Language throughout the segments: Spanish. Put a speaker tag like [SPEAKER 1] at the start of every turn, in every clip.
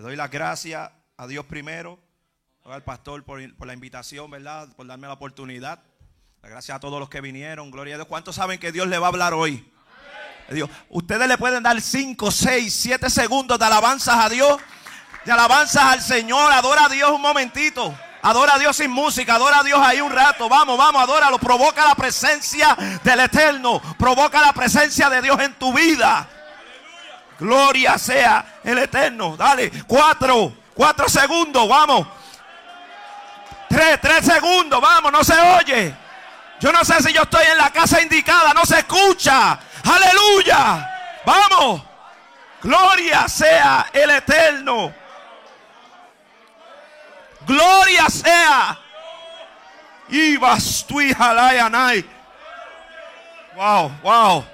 [SPEAKER 1] Le doy las gracias a Dios primero, al pastor por, la invitación, ¿verdad? Por darme la oportunidad. Gracias a todos los que vinieron. Gloria a Dios. ¿Cuántos saben que Dios le va a hablar hoy? Dios. Ustedes le pueden dar 5, 6, 7 segundos de alabanzas a Dios. De alabanzas al Señor. Adora a Dios un momentito. Adora a Dios sin música. Adora a Dios ahí un rato. Vamos, vamos, adóralo. Provoca la presencia del Eterno. Provoca la presencia de Dios en tu vida. Gloria sea el Eterno. Dale. Cuatro. Cuatro segundos. Vamos. Tres, tres segundos. Vamos, no se oye. Yo no sé si yo estoy en la casa indicada, no se escucha. Aleluya. Vamos. Gloria sea el eterno. Gloria sea. Y Wow, wow.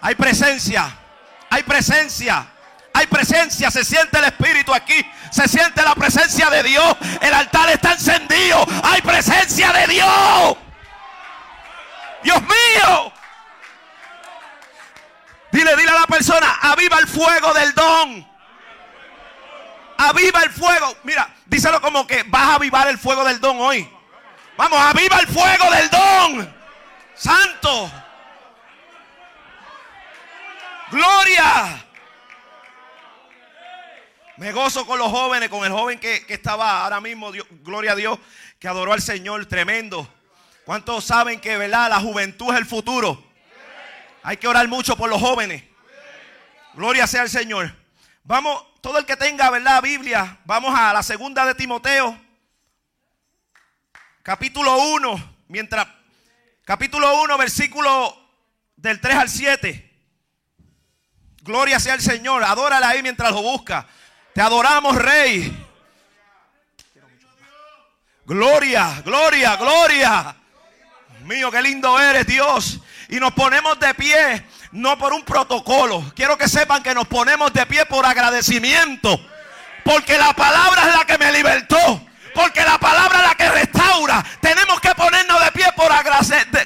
[SPEAKER 1] Hay presencia. Hay presencia. Hay presencia, se siente el Espíritu aquí, se siente la presencia de Dios. El altar está encendido, hay presencia de Dios. Dios mío. Dile, dile a la persona, aviva el fuego del don. Aviva el fuego. Mira, díselo como que vas a avivar el fuego del don hoy. Vamos, aviva el fuego del don. Santo. Gloria. Me gozo con los jóvenes, con el joven que, estaba ahora mismo, gloria a Dios, que adoró al Señor, tremendo. ¿Cuántos saben que, verdad, la juventud es el futuro? Hay que orar mucho por los jóvenes. Gloria sea al Señor. Vamos, todo el que tenga, verdad, Biblia, vamos a la segunda de Timoteo, capítulo 1, mientras, capítulo 1, versículo del 3 al 7. Gloria sea al Señor, adórala ahí mientras lo busca. Te adoramos, Rey. Gloria, gloria, gloria. mío, qué lindo eres, Dios. Y nos ponemos de pie, no por un protocolo. Quiero que sepan que nos ponemos de pie por agradecimiento. Porque la palabra es la que me libertó. Porque la palabra es la que restaura. Tenemos que ponernos de pie por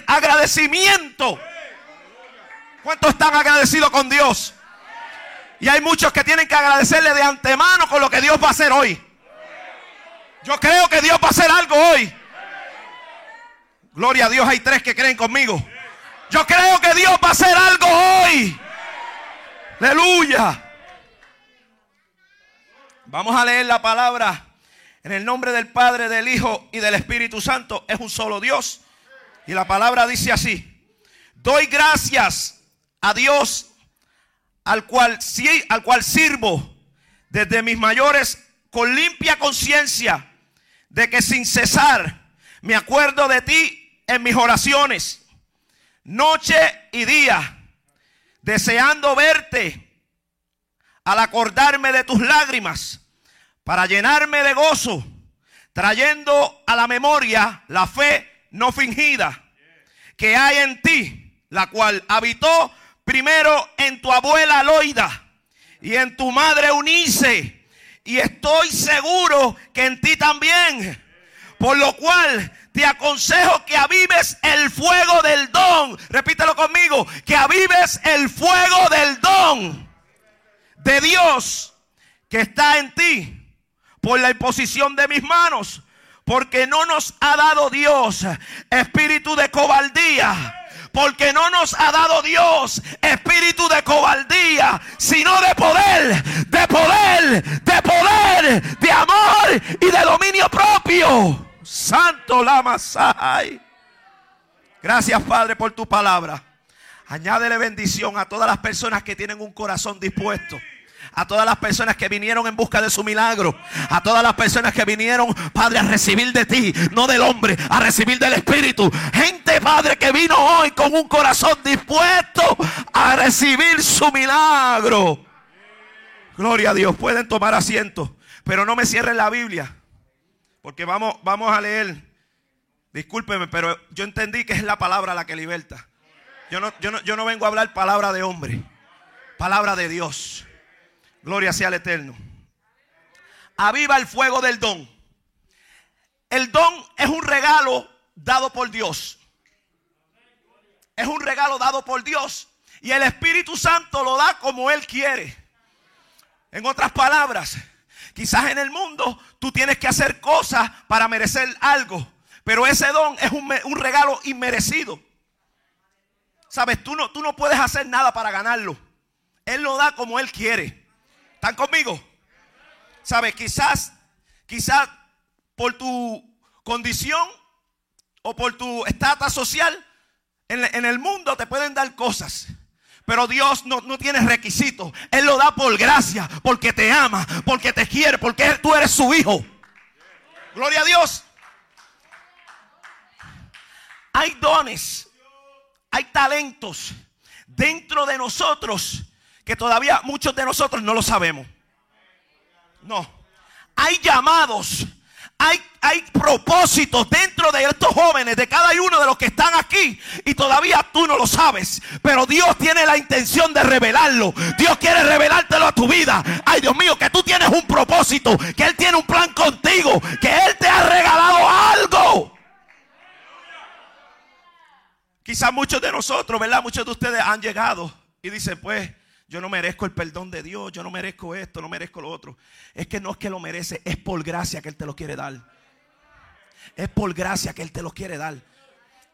[SPEAKER 1] agradecimiento. ¿Cuántos están agradecidos con Dios? Y hay muchos que tienen que agradecerle de antemano con lo que Dios va a hacer hoy. Yo creo que Dios va a hacer algo hoy. Gloria a Dios, hay tres que creen conmigo. Yo creo que Dios va a hacer algo hoy. Aleluya. Vamos a leer la palabra en el nombre del Padre, del Hijo y del Espíritu Santo. Es un solo Dios. Y la palabra dice así. Doy gracias a Dios al cual, al cual sirvo desde mis mayores con limpia conciencia de que sin cesar me acuerdo de ti en mis oraciones, noche y día, deseando verte al acordarme de tus lágrimas, para llenarme de gozo, trayendo a la memoria la fe no fingida que hay en ti, la cual habitó primero en tu abuela Loida y en tu madre Unice. Y estoy seguro que en ti también. Por lo cual te aconsejo que avives el fuego del don. Repítelo conmigo. Que avives el fuego del don de Dios que está en ti por la imposición de mis manos. Porque no nos ha dado Dios espíritu de cobardía porque no nos ha dado Dios espíritu de cobardía, sino de poder, de poder, de poder, de amor y de dominio propio. Santo Lamasai. Gracias, Padre, por tu palabra. Añádele bendición a todas las personas que tienen un corazón dispuesto a todas las personas que vinieron en busca de su milagro, a todas las personas que vinieron, Padre, a recibir de ti, no del hombre, a recibir del Espíritu. Gente, Padre, que vino hoy con un corazón dispuesto a recibir su milagro. Gloria a Dios, pueden tomar asiento, pero no me cierren la Biblia, porque vamos, vamos a leer. Discúlpeme, pero yo entendí que es la palabra la que liberta. Yo no, yo no, yo no vengo a hablar palabra de hombre, palabra de Dios. Gloria sea al Eterno. Aviva el fuego del don. El don es un regalo dado por Dios. Es un regalo dado por Dios. Y el Espíritu Santo lo da como Él quiere. En otras palabras, quizás en el mundo tú tienes que hacer cosas para merecer algo, pero ese don es un, un regalo inmerecido. Sabes, tú no, tú no puedes hacer nada para ganarlo. Él lo da como Él quiere. ¿Están conmigo? Sabes, quizás, quizás por tu condición o por tu estatus social en, el mundo te pueden dar cosas. Pero Dios no, no, tiene requisitos. Él lo da por gracia, porque te ama, porque te quiere, porque tú eres su hijo. Gloria a Dios. Hay dones, hay talentos dentro de nosotros que todavía muchos de nosotros no lo sabemos. No. Hay llamados hay, hay propósitos dentro de estos jóvenes, de cada uno de los que están aquí. Y todavía tú no lo sabes. Pero Dios tiene la intención de revelarlo. Dios quiere revelártelo a tu vida. Ay, Dios mío, que tú tienes un propósito. Que Él tiene un plan contigo. Que Él te ha regalado algo. Quizás muchos de nosotros, ¿verdad? Muchos de ustedes han llegado y dicen, pues, yo no merezco el perdón de Dios, yo no merezco esto, no merezco lo otro. Es que no es que lo merece, es por gracia que Él te lo quiere dar. Es por gracia que Él te lo quiere dar.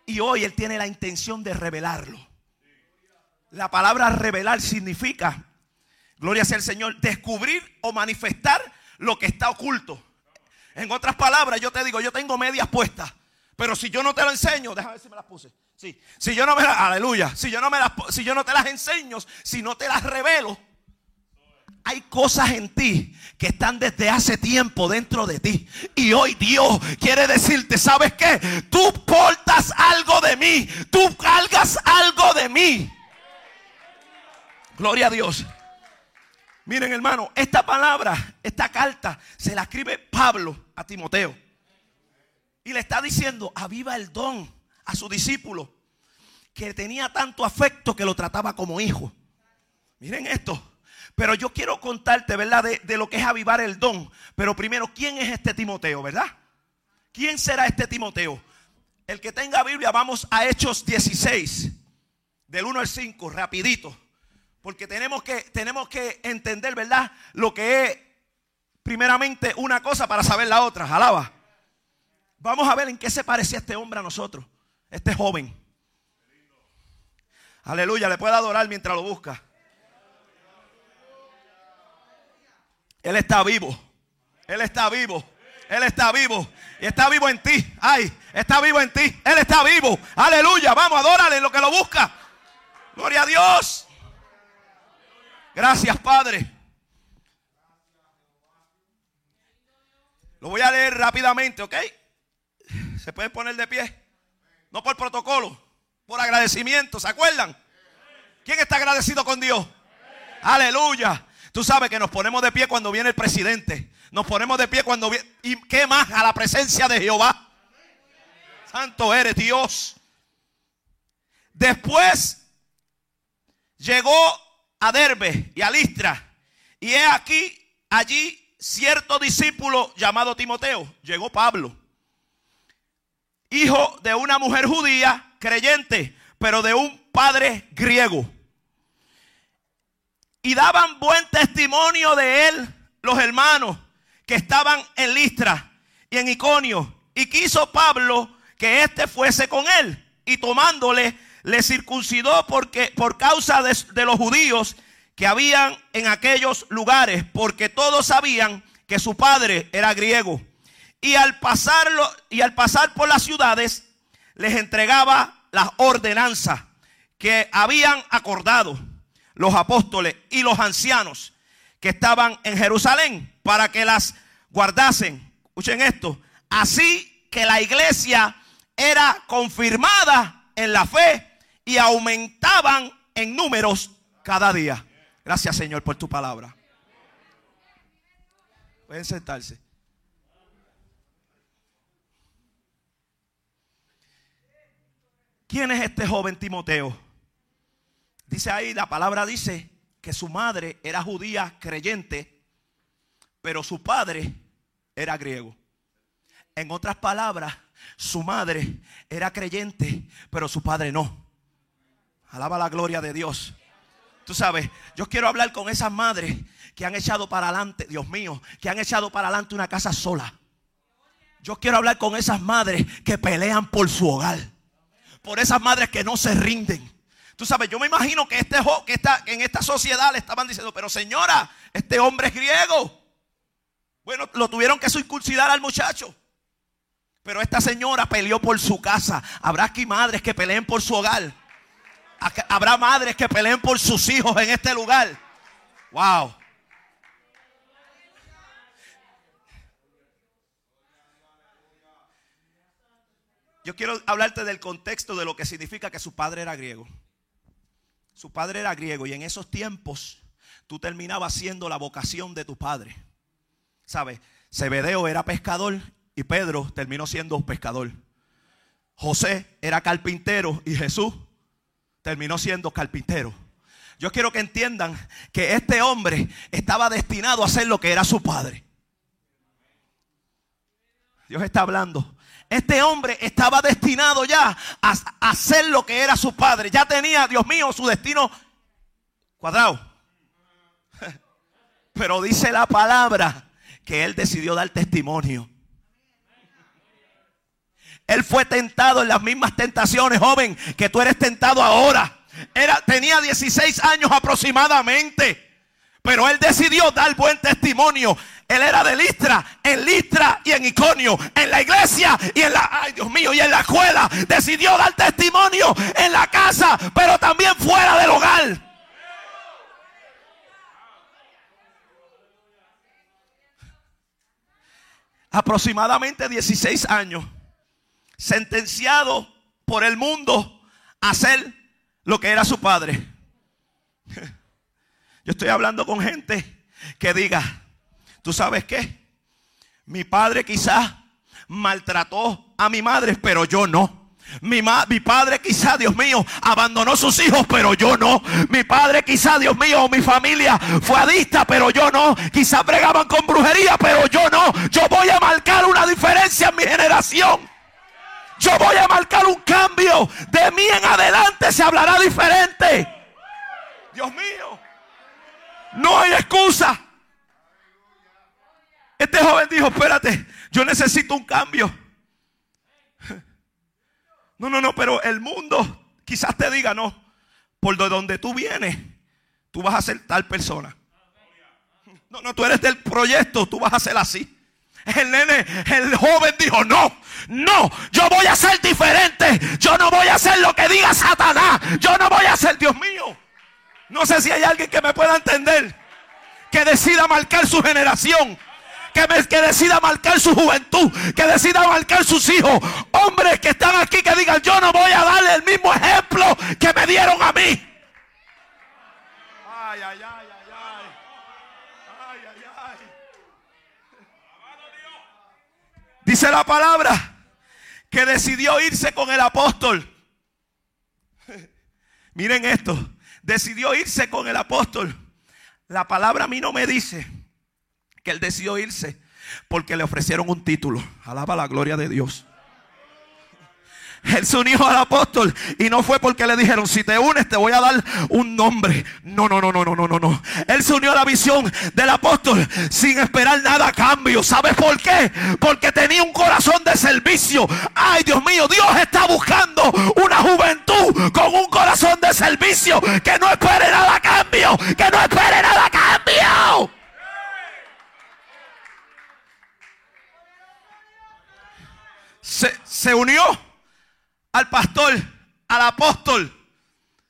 [SPEAKER 1] Y hoy Él tiene la intención de revelarlo. La palabra revelar significa, gloria sea el Señor, descubrir o manifestar lo que está oculto. En otras palabras, yo te digo, yo tengo medias puestas. Pero si yo no te lo enseño, déjame ver si me las puse. Si yo no me las, aleluya, si yo no me las, si yo no te las enseño, si no te las revelo, hay cosas en ti que están desde hace tiempo dentro de ti. Y hoy Dios quiere decirte, ¿sabes qué? Tú portas algo de mí. Tú cargas algo de mí. Gloria a Dios. Miren hermano, esta palabra, esta carta, se la escribe Pablo a Timoteo. Y le está diciendo, aviva el don a su discípulo que tenía tanto afecto que lo trataba como hijo. Miren esto. Pero yo quiero contarte, ¿verdad? De, de, lo que es avivar el don. Pero primero, ¿quién es este Timoteo, verdad? ¿Quién será este Timoteo? El que tenga Biblia, vamos a Hechos 16, del 1 al 5, rapidito. Porque tenemos que, tenemos que entender, ¿verdad? Lo que es primeramente una cosa para saber la otra. Alaba. Vamos a ver en qué se parecía este hombre a nosotros este joven. Aleluya, le puede adorar mientras lo busca. Él está vivo. Él está vivo. Él está vivo. Y está vivo en ti. Ay, está vivo en ti. Él está vivo. Aleluya. Vamos, adórale lo que lo busca. Gloria a Dios. Gracias, Padre. Lo voy a leer rápidamente, ¿ok? Se puede poner de pie. No por protocolo, por agradecimiento. ¿Se acuerdan? ¿Quién está agradecido con Dios? Aleluya. Tú sabes que nos ponemos de pie cuando viene el presidente. Nos ponemos de pie cuando viene... ¿Y qué más? A la presencia de Jehová. Santo eres Dios. Después llegó a Derbe y a Listra. Y he aquí allí cierto discípulo llamado Timoteo. Llegó Pablo hijo de una mujer judía, creyente, pero de un padre griego. Y daban buen testimonio de él los hermanos que estaban en Listra y en Iconio. Y quiso Pablo que éste fuese con él. Y tomándole, le circuncidó porque, por causa de, de los judíos que habían en aquellos lugares, porque todos sabían que su padre era griego y al pasarlo y al pasar por las ciudades les entregaba las ordenanzas que habían acordado los apóstoles y los ancianos que estaban en Jerusalén para que las guardasen. Escuchen esto, así que la iglesia era confirmada en la fe y aumentaban en números cada día. Gracias Señor por tu palabra. Pueden sentarse. ¿Quién es este joven Timoteo? Dice ahí, la palabra dice que su madre era judía creyente, pero su padre era griego. En otras palabras, su madre era creyente, pero su padre no. Alaba la gloria de Dios. Tú sabes, yo quiero hablar con esas madres que han echado para adelante, Dios mío, que han echado para adelante una casa sola. Yo quiero hablar con esas madres que pelean por su hogar. Por esas madres que no se rinden. Tú sabes, yo me imagino que, este, que está, en esta sociedad le estaban diciendo, pero señora, este hombre es griego. Bueno, lo tuvieron que circuncidar al muchacho. Pero esta señora peleó por su casa. Habrá aquí madres que peleen por su hogar. Habrá madres que peleen por sus hijos en este lugar. Wow. Yo quiero hablarte del contexto de lo que significa que su padre era griego. Su padre era griego y en esos tiempos tú terminabas siendo la vocación de tu padre. ¿Sabes? Zebedeo era pescador y Pedro terminó siendo pescador. José era carpintero y Jesús terminó siendo carpintero. Yo quiero que entiendan que este hombre estaba destinado a ser lo que era su padre. Dios está hablando. Este hombre estaba destinado ya a, hacer lo que era su padre. Ya tenía, Dios mío, su destino cuadrado. Pero dice la palabra que él decidió dar testimonio. Él fue tentado en las mismas tentaciones, joven, que tú eres tentado ahora. Era, tenía 16 años aproximadamente. Pero él decidió dar buen testimonio. Él era de Listra, en Listra y en Iconio, en la iglesia y en la, ay Dios mío, y en la escuela. Decidió dar testimonio en la casa, pero también fuera del hogar. Aproximadamente 16 años, sentenciado por el mundo a ser lo que era su padre. Yo estoy hablando con gente que diga, ¿Tú sabes qué? Mi padre quizás maltrató a mi madre, pero yo no. Mi, mi, padre quizá, Dios mío, abandonó sus hijos, pero yo no. Mi padre quizá, Dios mío, mi familia fue adicta, pero yo no. Quizá bregaban con brujería, pero yo no. Yo voy a marcar una diferencia en mi generación. Yo voy a marcar un cambio. De mí en adelante se hablará diferente. Dios mío. No hay excusa. Este joven dijo, espérate, yo necesito un cambio. No, no, no, pero el mundo quizás te diga, no, por donde tú vienes, tú vas a ser tal persona. No, no, tú eres del proyecto, tú vas a ser así. El nene, el joven dijo, no, no, yo voy a ser diferente. Yo no voy a hacer lo que diga Satanás. Yo no voy a ser, Dios mío. No sé si hay alguien que me pueda entender. Que decida marcar su generación que, decida marcar su juventud, que decida marcar sus hijos. Hombres que están aquí que digan, yo no voy a darle el mismo ejemplo que me dieron a mí. Ay, ay, ay, ay, ay. Ay, ay, ay. Dice la palabra que decidió irse con el apóstol. Miren esto, decidió irse con el apóstol. La palabra a mí no me dice que él decidió irse porque le ofrecieron un título. Alaba la gloria de Dios. Él se unió al apóstol y no fue porque le dijeron, si te unes te voy a dar un nombre. No, no, no, no, no, no, no. Él se unió a la visión del apóstol sin esperar nada a cambio. ¿Sabes por qué? Porque tenía un corazón de servicio. Ay, Dios mío, Dios está buscando una juventud con un corazón de servicio que no espere nada a cambio. Que no espere nada a cambio. se, unió al pastor, al apóstol.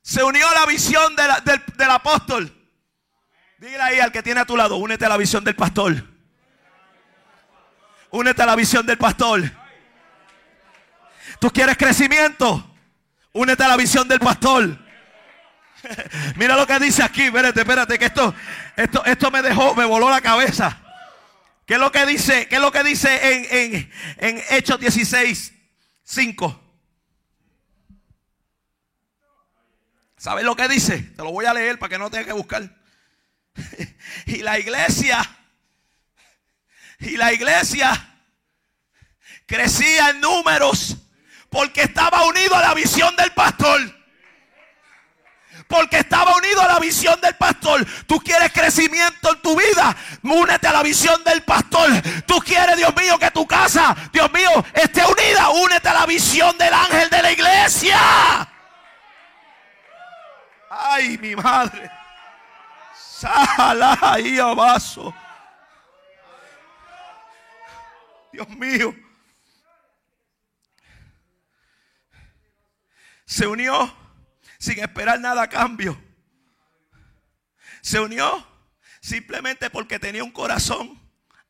[SPEAKER 1] Se unió a la visión del, apóstol. Dile ahí al que tiene a tu lado, únete a la visión del pastor. Únete a la visión del pastor. ¿Tú quieres crecimiento? Únete a la visión del pastor. Mira lo que dice aquí, espérate, espérate, que esto, esto, esto me dejó, me voló la cabeza. ¿Qué es lo que dice? ¿Qué es lo que dice en, en, en Hechos 16, 5? ¿Sabes lo que dice? Te lo voy a leer para que no tengas que buscar. y la iglesia, y la iglesia crecía en números porque estaba unido a la visión del pastor. Porque estaba unido a la visión del pastor. Tú quieres crecimiento en tu vida. Únete a la visión del pastor. Tú quieres, Dios mío, que tu casa, Dios mío, esté unida. Únete a la visión del ángel de la iglesia. Ay, mi madre. Abajo. Dios mío. Se unió sin esperar nada a cambio. Se unió simplemente porque tenía un corazón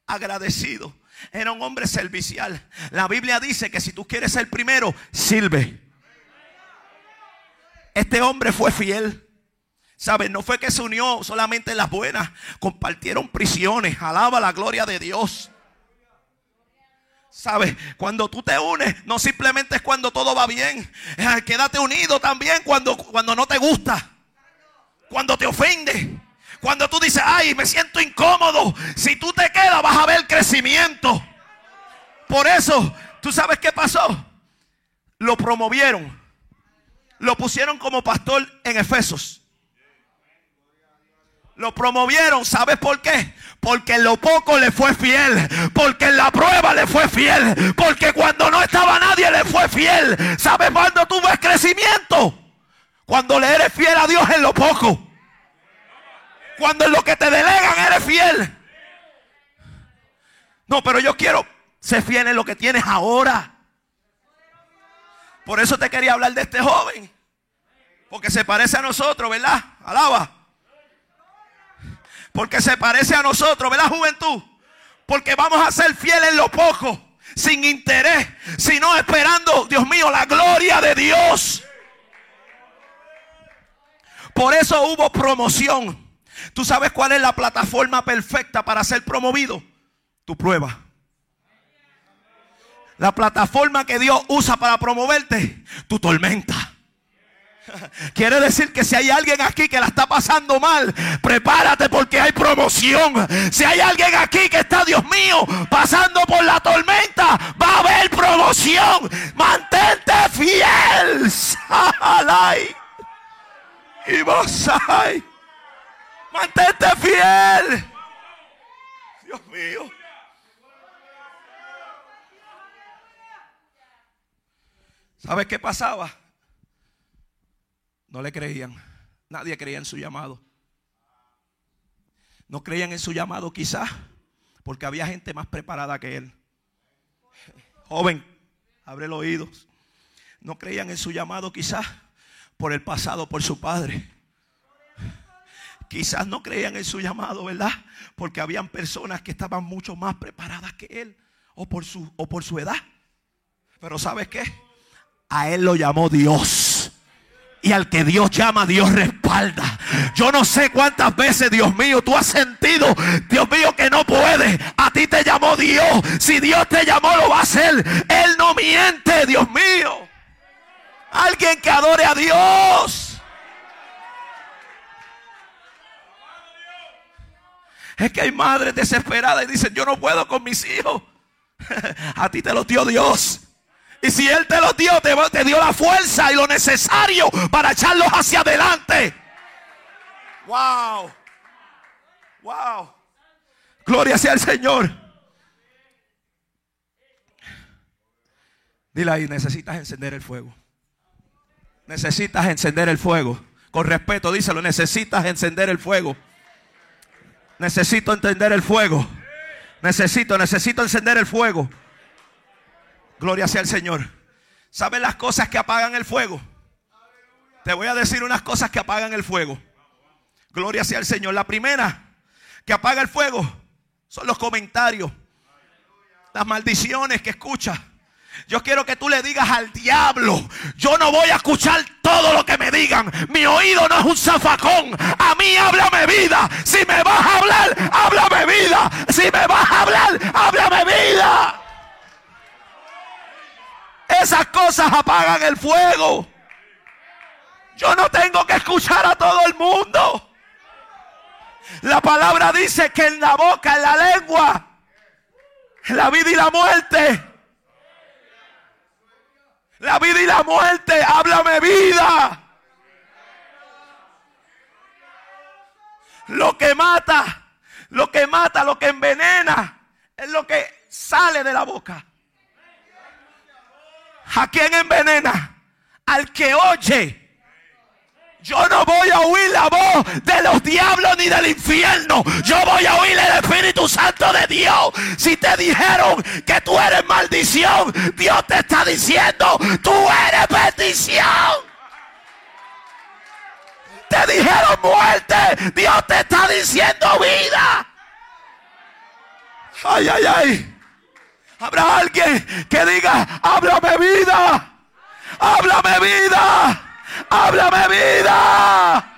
[SPEAKER 1] agradecido. Era un hombre servicial. La Biblia dice que si tú quieres ser primero, sirve. Este hombre fue fiel. ¿Sabes? No fue que se unió solamente en las buenas. Compartieron prisiones. Alaba la gloria de Dios. ¿Sabes? Cuando tú te unes, no simplemente es cuando todo va bien. Quédate unido también cuando, cuando no te gusta. Cuando te ofende. Cuando tú dices, ay, me siento incómodo. Si tú te quedas, vas a ver crecimiento. Por eso, ¿tú sabes qué pasó? Lo promovieron. Lo pusieron como pastor en Efesos. Lo promovieron, ¿sabes por qué? Porque en lo poco le fue fiel. Porque en la prueba le fue fiel. Porque cuando no estaba nadie le fue fiel. ¿Sabes cuándo tú crecimiento? Cuando le eres fiel a Dios en lo poco. Cuando en lo que te delegan eres fiel. No, pero yo quiero ser fiel en lo que tienes ahora. Por eso te quería hablar de este joven. Porque se parece a nosotros, ¿verdad? Alaba. Porque se parece a nosotros, ¿verdad, juventud? Porque vamos a ser fieles en lo poco, sin interés, sino esperando, Dios mío, la gloria de Dios. Por eso hubo promoción. ¿Tú sabes cuál es la plataforma perfecta para ser promovido? Tu prueba. La plataforma que Dios usa para promoverte, tu tormenta. Quiere decir que si hay alguien aquí que la está pasando mal, prepárate porque hay promoción. Si hay alguien aquí que está, Dios mío, pasando por la tormenta, va a haber promoción. Mantente fiel. Y vos Mantente fiel. Dios mío. ¿Sabes qué pasaba? No le creían. Nadie creía en su llamado. No creían en su llamado quizás porque había gente más preparada que él. Joven, abre los oídos. No creían en su llamado quizás por el pasado, por su padre. Quizás no creían en su llamado, ¿verdad? Porque habían personas que estaban mucho más preparadas que él o por su, o por su edad. Pero ¿sabes qué? A él lo llamó Dios. Y al que Dios llama, Dios respalda. Yo no sé cuántas veces, Dios mío, tú has sentido, Dios mío, que no puedes. A ti te llamó Dios. Si Dios te llamó, lo va a hacer. Él no miente, Dios mío. Alguien que adore a Dios. Es que hay madres desesperadas y dicen, yo no puedo con mis hijos. A ti te lo dio Dios. Y si Él te lo dio, te, dio la fuerza y lo necesario para echarlos hacia adelante. Wow. Wow. Gloria sea al Señor. Dile ahí, necesitas encender el fuego. Necesitas encender el fuego. Con respeto, díselo, necesitas encender el fuego. Necesito entender el fuego. Necesito, necesito encender el fuego. Gloria sea el Señor. ¿Sabes las cosas que apagan el fuego? Te voy a decir unas cosas que apagan el fuego. Gloria sea el Señor. La primera que apaga el fuego son los comentarios, las maldiciones que escuchas. Yo quiero que tú le digas al diablo, yo no voy a escuchar todo lo que me digan. Mi oído no es un zafacón. A mí háblame vida. Si me vas a hablar, háblame vida. Si me vas a hablar, háblame vida. Esas cosas apagan el fuego. Yo no tengo que escuchar a todo el mundo. La palabra dice que en la boca, en la lengua, en la vida y la muerte. La vida y la muerte, háblame vida. Lo que mata, lo que mata, lo que envenena, es lo que sale de la boca. ¿A quién envenena? Al que oye. Yo no voy a oír la voz de los diablos ni del infierno. Yo voy a oír el Espíritu Santo de Dios. Si te dijeron que tú eres maldición, Dios te está diciendo, tú eres bendición. Te dijeron muerte, Dios te está diciendo vida. Ay, ay, ay. Habrá alguien que diga, háblame vida. Háblame vida. Háblame vida.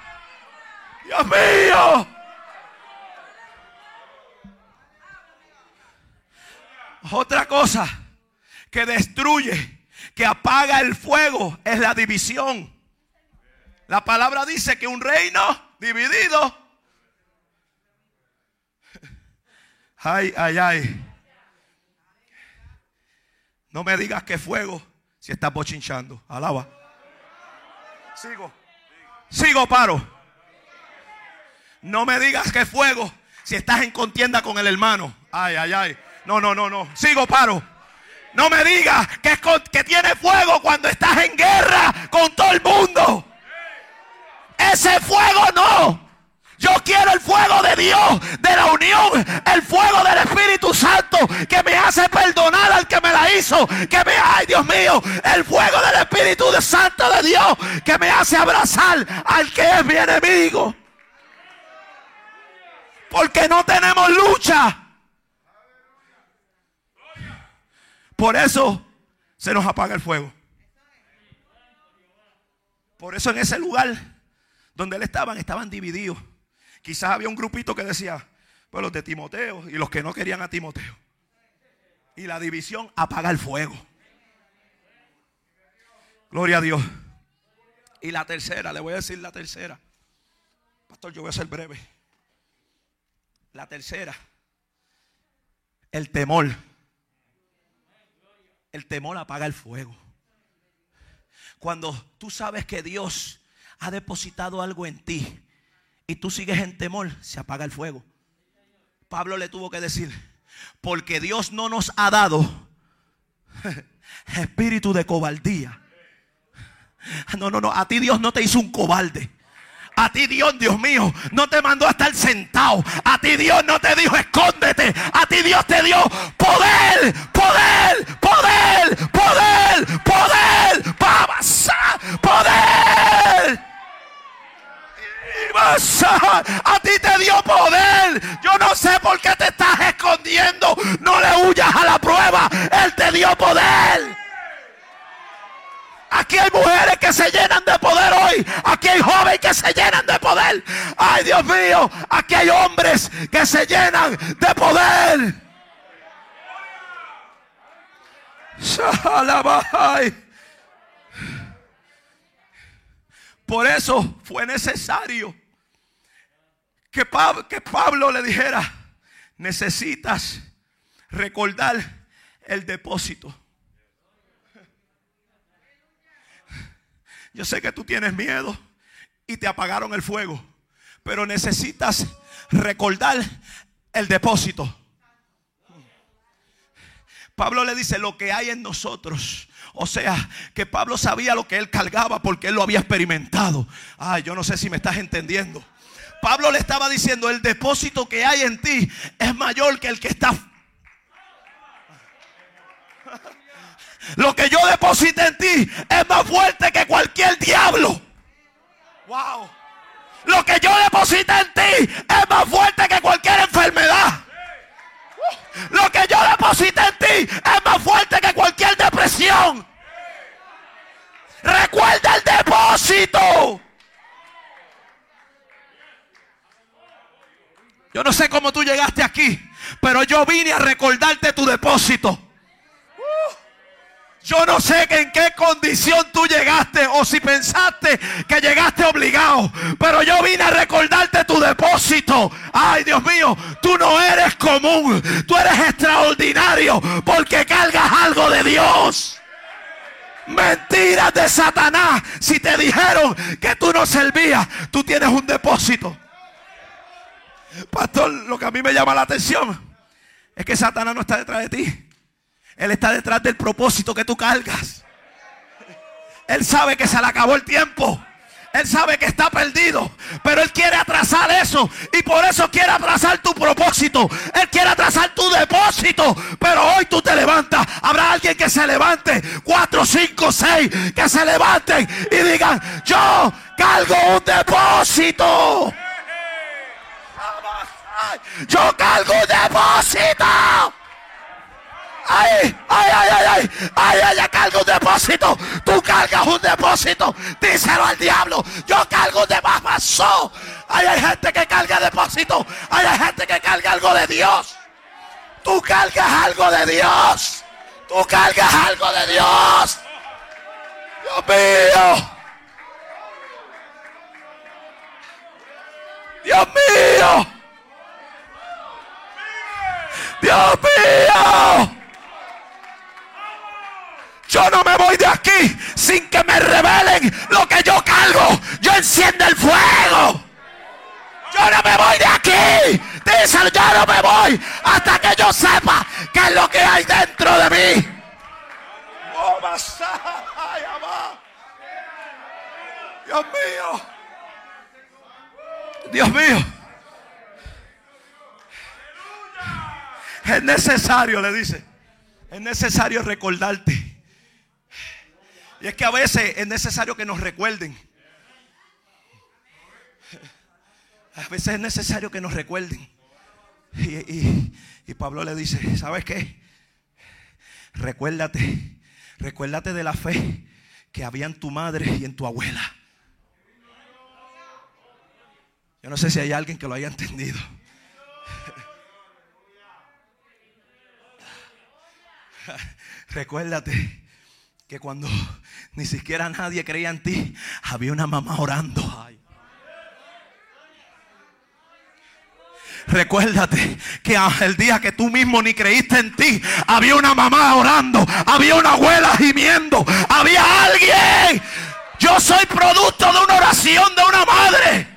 [SPEAKER 1] Dios mío. Otra cosa que destruye, que apaga el fuego, es la división. La palabra dice que un reino dividido. Ay, ay, ay. No me digas que fuego si estás bochinchando. Alaba. Sigo. Sigo, paro. No me digas que fuego si estás en contienda con el hermano. Ay, ay, ay. No, no, no, no. Sigo, paro. No me digas que, que tiene fuego cuando estás en guerra con todo el mundo. Ese fuego no. Yo quiero el fuego de Dios, de la unión, el fuego del Espíritu Santo que me hace perdonar al que me la hizo, que me, ay Dios mío, el fuego del Espíritu Santo de Dios que me hace abrazar al que es mi enemigo. Porque no tenemos lucha. Por eso se nos apaga el fuego. Por eso en ese lugar donde él estaban, estaban divididos. Quizás había un grupito que decía, pues los de Timoteo y los que no querían a Timoteo. Y la división apaga el fuego. Gloria a Dios. Y la tercera, le voy a decir la tercera. Pastor, yo voy a ser breve. La tercera, el temor. El temor apaga el fuego. Cuando tú sabes que Dios ha depositado algo en ti y tú sigues en temor, se apaga el fuego. Pablo le tuvo que decir, porque Dios no nos ha dado espíritu de cobardía. No, no, no, a ti Dios no te hizo un cobarde. A ti Dios, Dios mío, no te mandó a estar sentado. A ti Dios no te dijo escóndete. A ti Dios te dio poder, poder, poder, poder, poder, para poder. A ti te dio poder. Yo no sé por qué te estás escondiendo. No le huyas a la prueba. Él te dio poder. Aquí hay mujeres que se llenan de poder hoy. Aquí hay jóvenes que se llenan de poder. Ay, Dios mío. Aquí hay hombres que se llenan de poder. Por eso fue necesario que Pablo, que Pablo le dijera, necesitas recordar el depósito. Yo sé que tú tienes miedo y te apagaron el fuego, pero necesitas recordar el depósito. Pablo le dice lo que hay en nosotros. O sea, que Pablo sabía lo que él cargaba porque él lo había experimentado. Ay, yo no sé si me estás entendiendo. Pablo le estaba diciendo, el depósito que hay en ti es mayor que el que está... Lo que yo deposité en ti es más fuerte que cualquier diablo. Wow. Lo que yo deposité en ti es más fuerte que cualquier enfermedad. Lo que yo deposité en ti es más fuerte que cualquier depresión. Recuerda el depósito. Yo no sé cómo tú llegaste aquí, pero yo vine a recordarte tu depósito. Yo no sé en qué condición tú llegaste o si pensaste que llegaste obligado. Pero yo vine a recordarte tu depósito. Ay, Dios mío, tú no eres común. Tú eres extraordinario porque cargas algo de Dios. Mentiras de Satanás. Si te dijeron que tú no servías, tú tienes un depósito. Pastor, lo que a mí me llama la atención es que Satanás no está detrás de ti. Él está detrás del propósito que tú cargas. Él sabe que se le acabó el tiempo. Él sabe que está perdido, pero Él quiere atrasar eso. Y por eso quiere atrasar tu propósito. Él quiere atrasar tu depósito. Pero hoy tú te levantas. Habrá alguien que se levante. Cuatro, cinco, seis. Que se levanten y digan, yo cargo un depósito. Yo cargo un depósito. Ay, ay, ay, ay, ay, ay, ella carga un depósito. Tú cargas un depósito. Díselo al diablo. Yo cargo un depósito. Ay, hay gente que carga depósito. Ay, hay gente que carga algo de Dios. Tú cargas algo de Dios. Tú cargas algo de Dios. Dios mío. Dios mío. Dios mío. Yo no me voy de aquí sin que me revelen lo que yo cargo. Yo enciendo el fuego. Yo no me voy de aquí. Díselo, yo no me voy hasta que yo sepa qué es lo que hay dentro de mí. Dios mío. Dios mío. Es necesario, le dice. Es necesario recordarte y es que a veces es necesario que nos recuerden. A veces es necesario que nos recuerden. Y, Pablo le dice, ¿sabes qué? Recuérdate, recuérdate de la fe que había en tu madre y en tu abuela. Yo no sé si hay alguien que lo haya entendido. Recuérdate que cuando ni siquiera nadie creía en ti, había una mamá orando. Recuérdate que el día que tú mismo ni creíste en ti, había una mamá orando, había una abuela gimiendo, había alguien. Yo soy producto de una oración de una madre.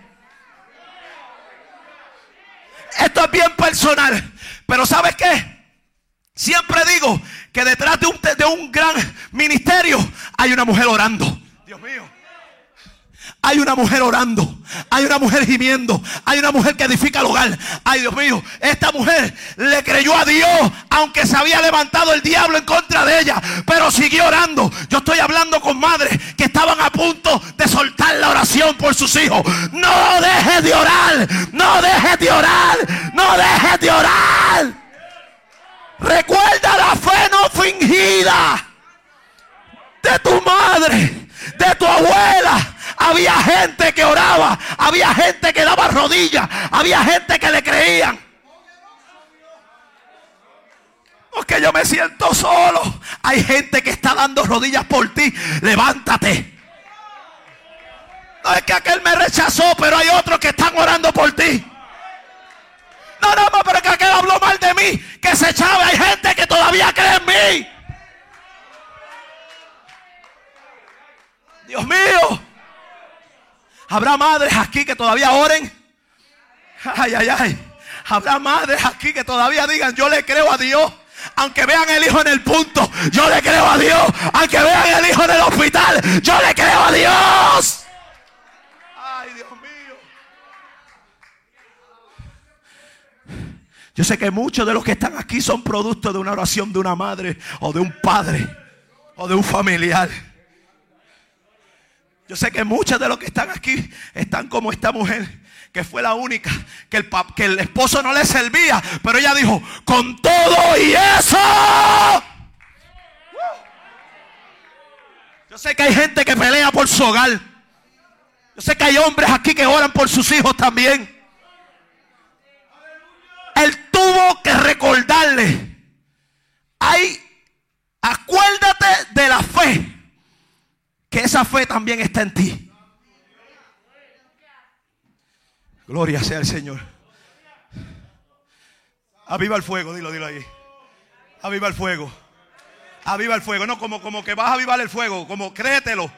[SPEAKER 1] Esto es bien personal, pero ¿sabes qué? Siempre digo que detrás de un, de un gran ministerio hay una mujer orando. Dios mío. Hay una mujer orando. Hay una mujer gimiendo. Hay una mujer que edifica el hogar. Ay, Dios mío. Esta mujer le creyó a Dios. Aunque se había levantado el diablo en contra de ella. Pero siguió orando. Yo estoy hablando con madres que estaban a punto de soltar la oración por sus hijos. No dejes de orar. No dejes de orar. No dejes de orar. Recuerda la fe no fingida de tu madre, de tu abuela. Había gente que oraba, había gente que daba rodillas, había gente que le creían. Porque yo me siento solo. Hay gente que está dando rodillas por ti. Levántate. No es que aquel me rechazó, pero hay otros que están orando por ti. No, no, pero que aquel habló mal de mí, que se echaba. Hay gente que todavía cree en mí. Dios mío. Habrá madres aquí que todavía oren. Ay, ay, ay. Habrá madres aquí que todavía digan, yo le creo a Dios. Aunque vean el hijo en el punto, yo le creo a Dios. Aunque vean el hijo en el hospital, yo le creo a Dios. Yo sé que muchos de los que están aquí son producto de una oración de una madre o de un padre o de un familiar. Yo sé que muchos de los que están aquí están como esta mujer, que fue la única que el, que el esposo no le servía, pero ella dijo, con todo y eso. Yo sé que hay gente que pelea por su hogar. Yo sé que hay hombres aquí que oran por sus hijos también. Él tuvo que recordarle. Ay, acuérdate de la fe. Que esa fe también está en ti. Gloria sea el Señor. Aviva el fuego, dilo, dilo ahí. Aviva el fuego. Aviva el fuego. No como, como que vas a avivar el fuego. Como créetelo.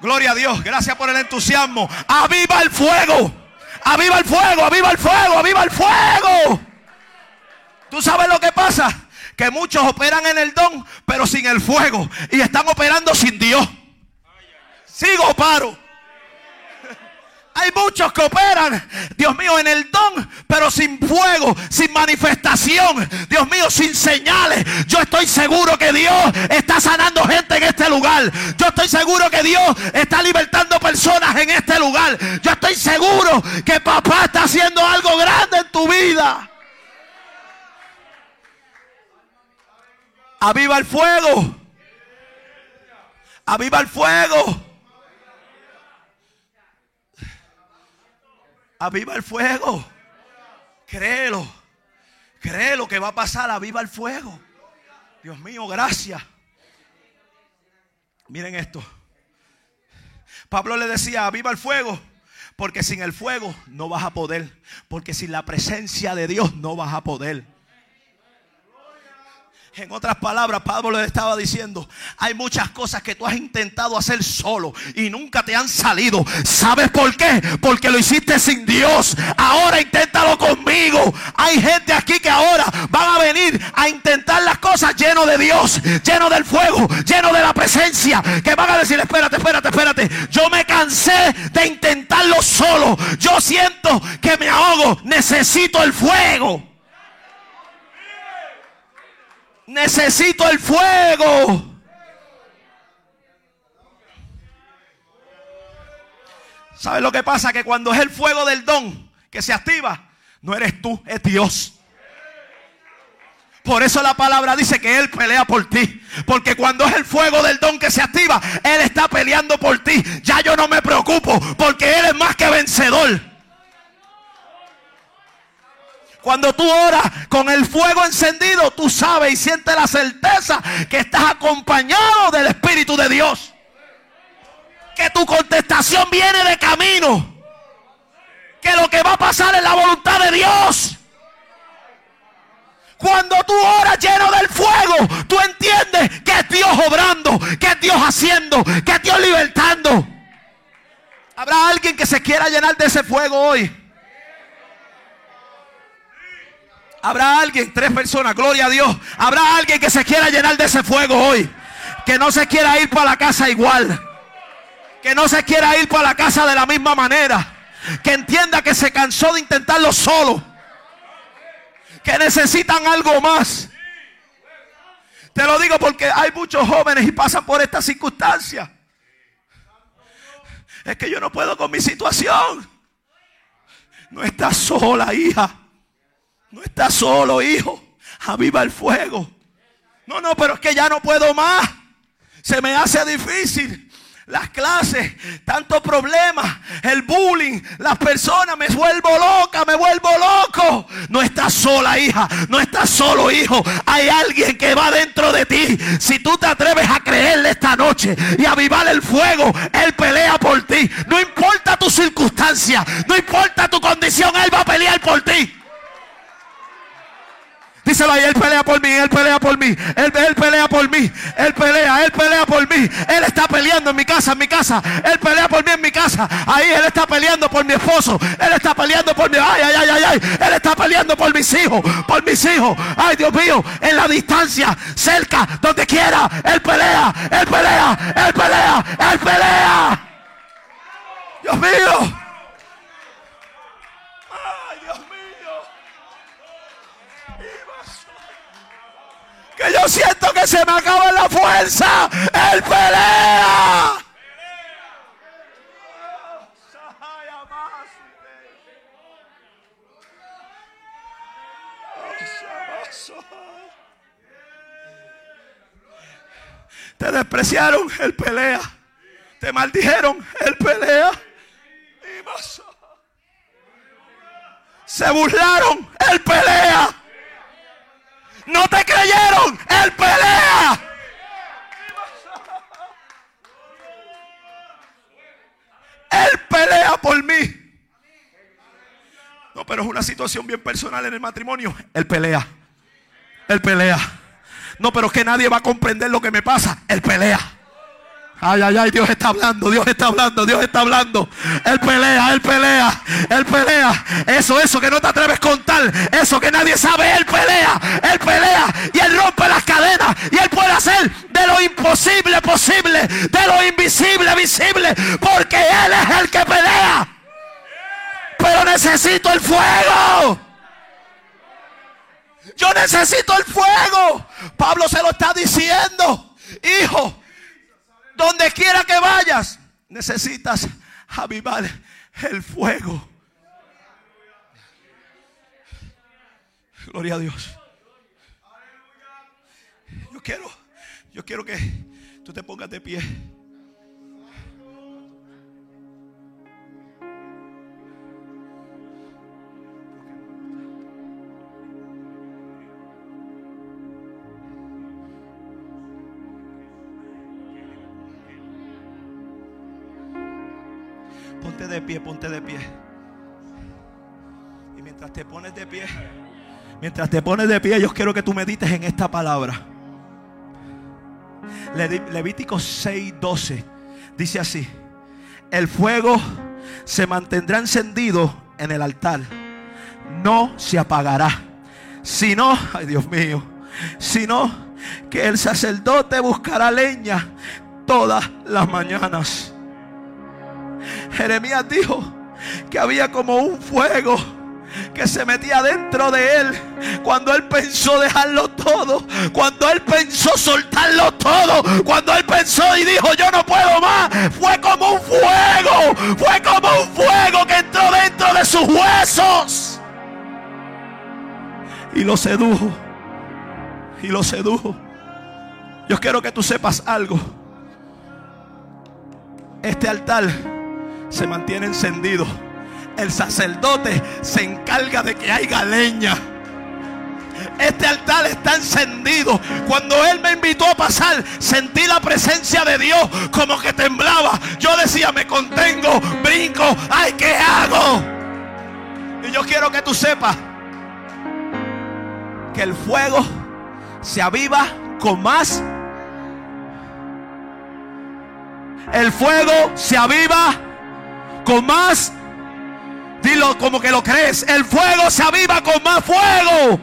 [SPEAKER 1] Gloria a Dios. Gracias por el entusiasmo. Aviva el fuego. Aviva el fuego, aviva el fuego, aviva el fuego. ¿Tú sabes lo que pasa? Que muchos operan en el don, pero sin el fuego. Y están operando sin Dios. Sigo paro. Hay muchos que operan, Dios mío, en el don, pero sin fuego, sin manifestación. Dios mío, sin señales. Yo estoy seguro que Dios está sanando gente en este lugar. Yo estoy seguro que Dios está libertando personas en este lugar. Yo estoy seguro que papá está haciendo algo grande en tu vida. Aviva el fuego. Aviva el fuego. Aviva el fuego. Créelo. Créelo que va a pasar. Aviva el fuego. Dios mío, gracias. Miren esto. Pablo le decía, aviva el fuego. Porque sin el fuego no vas a poder. Porque sin la presencia de Dios no vas a poder. En otras palabras, Pablo le estaba diciendo, hay muchas cosas que tú has intentado hacer solo y nunca te han salido. ¿Sabes por qué? Porque lo hiciste sin Dios. Ahora inténtalo conmigo. Hay gente aquí que ahora van a venir a intentar las cosas lleno de Dios, lleno del fuego, lleno de la presencia. Que van a decir, espérate, espérate, espérate. Yo me cansé de intentarlo solo. Yo siento que me ahogo. Necesito el fuego. Necesito el fuego. ¿Sabes lo que pasa? Que cuando es el fuego del don que se activa, no eres tú, es Dios. Por eso la palabra dice que Él pelea por ti. Porque cuando es el fuego del don que se activa, Él está peleando por ti. Ya yo no me preocupo porque Él es más que vencedor. Cuando tú oras con el fuego encendido, tú sabes y sientes la certeza que estás acompañado del Espíritu de Dios. Que tu contestación viene de camino. Que lo que va a pasar es la voluntad de Dios. Cuando tú oras lleno del fuego, tú entiendes que es Dios obrando, que es Dios haciendo, que es Dios libertando. Habrá alguien que se quiera llenar de ese fuego hoy. Habrá alguien, tres personas, gloria a Dios. Habrá alguien que se quiera llenar de ese fuego hoy. Que no se quiera ir para la casa igual. Que no se quiera ir para la casa de la misma manera. Que entienda que se cansó de intentarlo solo. Que necesitan algo más. Te lo digo porque hay muchos jóvenes y pasan por esta circunstancia. Es que yo no puedo con mi situación. No estás sola, hija. No estás solo, hijo. Aviva el fuego. No, no, pero es que ya no puedo más. Se me hace difícil. Las clases, tantos problemas, el bullying, las personas, me vuelvo loca, me vuelvo loco. No estás sola, hija, no estás solo, hijo. Hay alguien que va dentro de ti. Si tú te atreves a creerle esta noche y avivar el fuego, Él pelea por ti. No importa tu circunstancia, no importa tu condición, Él va a pelear por ti. Díselo Él pelea por mí, Él pelea por mí, él, él, pelea por mí, Él pelea, Él pelea por mí, Él está peleando en mi casa, en mi casa, Él pelea por mí en mi casa, ahí Él está peleando por mi esposo, Él está peleando por mi, ay, ay, ay, ay, ay, Él está peleando por mis hijos, por mis hijos, ay Dios mío, en la distancia, cerca, donde quiera, Él pelea, Él pelea, Él pelea, Él pelea. Dios mío. Que yo siento que se me acaba la fuerza. Él pelea. Te despreciaron, él pelea. Te maldijeron, él pelea. Se burlaron, él pelea. No te creyeron. Él pelea. Él pelea por mí. No, pero es una situación bien personal en el matrimonio. Él pelea. Él pelea. No, pero es que nadie va a comprender lo que me pasa. Él pelea. Ay, ay, ay, Dios está hablando, Dios está hablando, Dios está hablando. Él pelea, Él pelea, Él pelea. Eso, eso que no te atreves a contar, eso que nadie sabe, Él pelea, Él pelea y Él rompe las cadenas y Él puede hacer de lo imposible posible, de lo invisible visible, porque Él es el que pelea. Pero necesito el fuego. Yo necesito el fuego. Pablo se lo está diciendo. Hijo, donde quiera que vayas, necesitas avivar el fuego. Gloria a Dios. Yo quiero, yo quiero que tú te pongas de pie. De ponte de pie. Y mientras te pones de pie, mientras te pones de pie, yo quiero que tú medites en esta palabra. Levítico 6:12 dice así: El fuego se mantendrá encendido en el altar, no se apagará, sino, ay Dios mío, sino que el sacerdote buscará leña todas las mañanas Jeremías dijo que había como un fuego que se metía dentro de él cuando él pensó dejarlo todo, cuando él pensó soltarlo todo, cuando él pensó y dijo yo no puedo más, fue como un fuego, fue como un fuego que entró dentro de sus huesos y lo sedujo, y lo sedujo. Yo quiero que tú sepas algo. Este altar se mantiene encendido. El sacerdote se encarga de que haya leña. Este altar está encendido. Cuando Él me invitó a pasar, sentí la presencia de Dios como que temblaba. Yo decía, me contengo, brinco, ay, ¿qué hago? Y yo quiero que tú sepas que el fuego se aviva con más. El fuego se aviva con más. Dilo como que lo crees. El fuego se aviva con más fuego.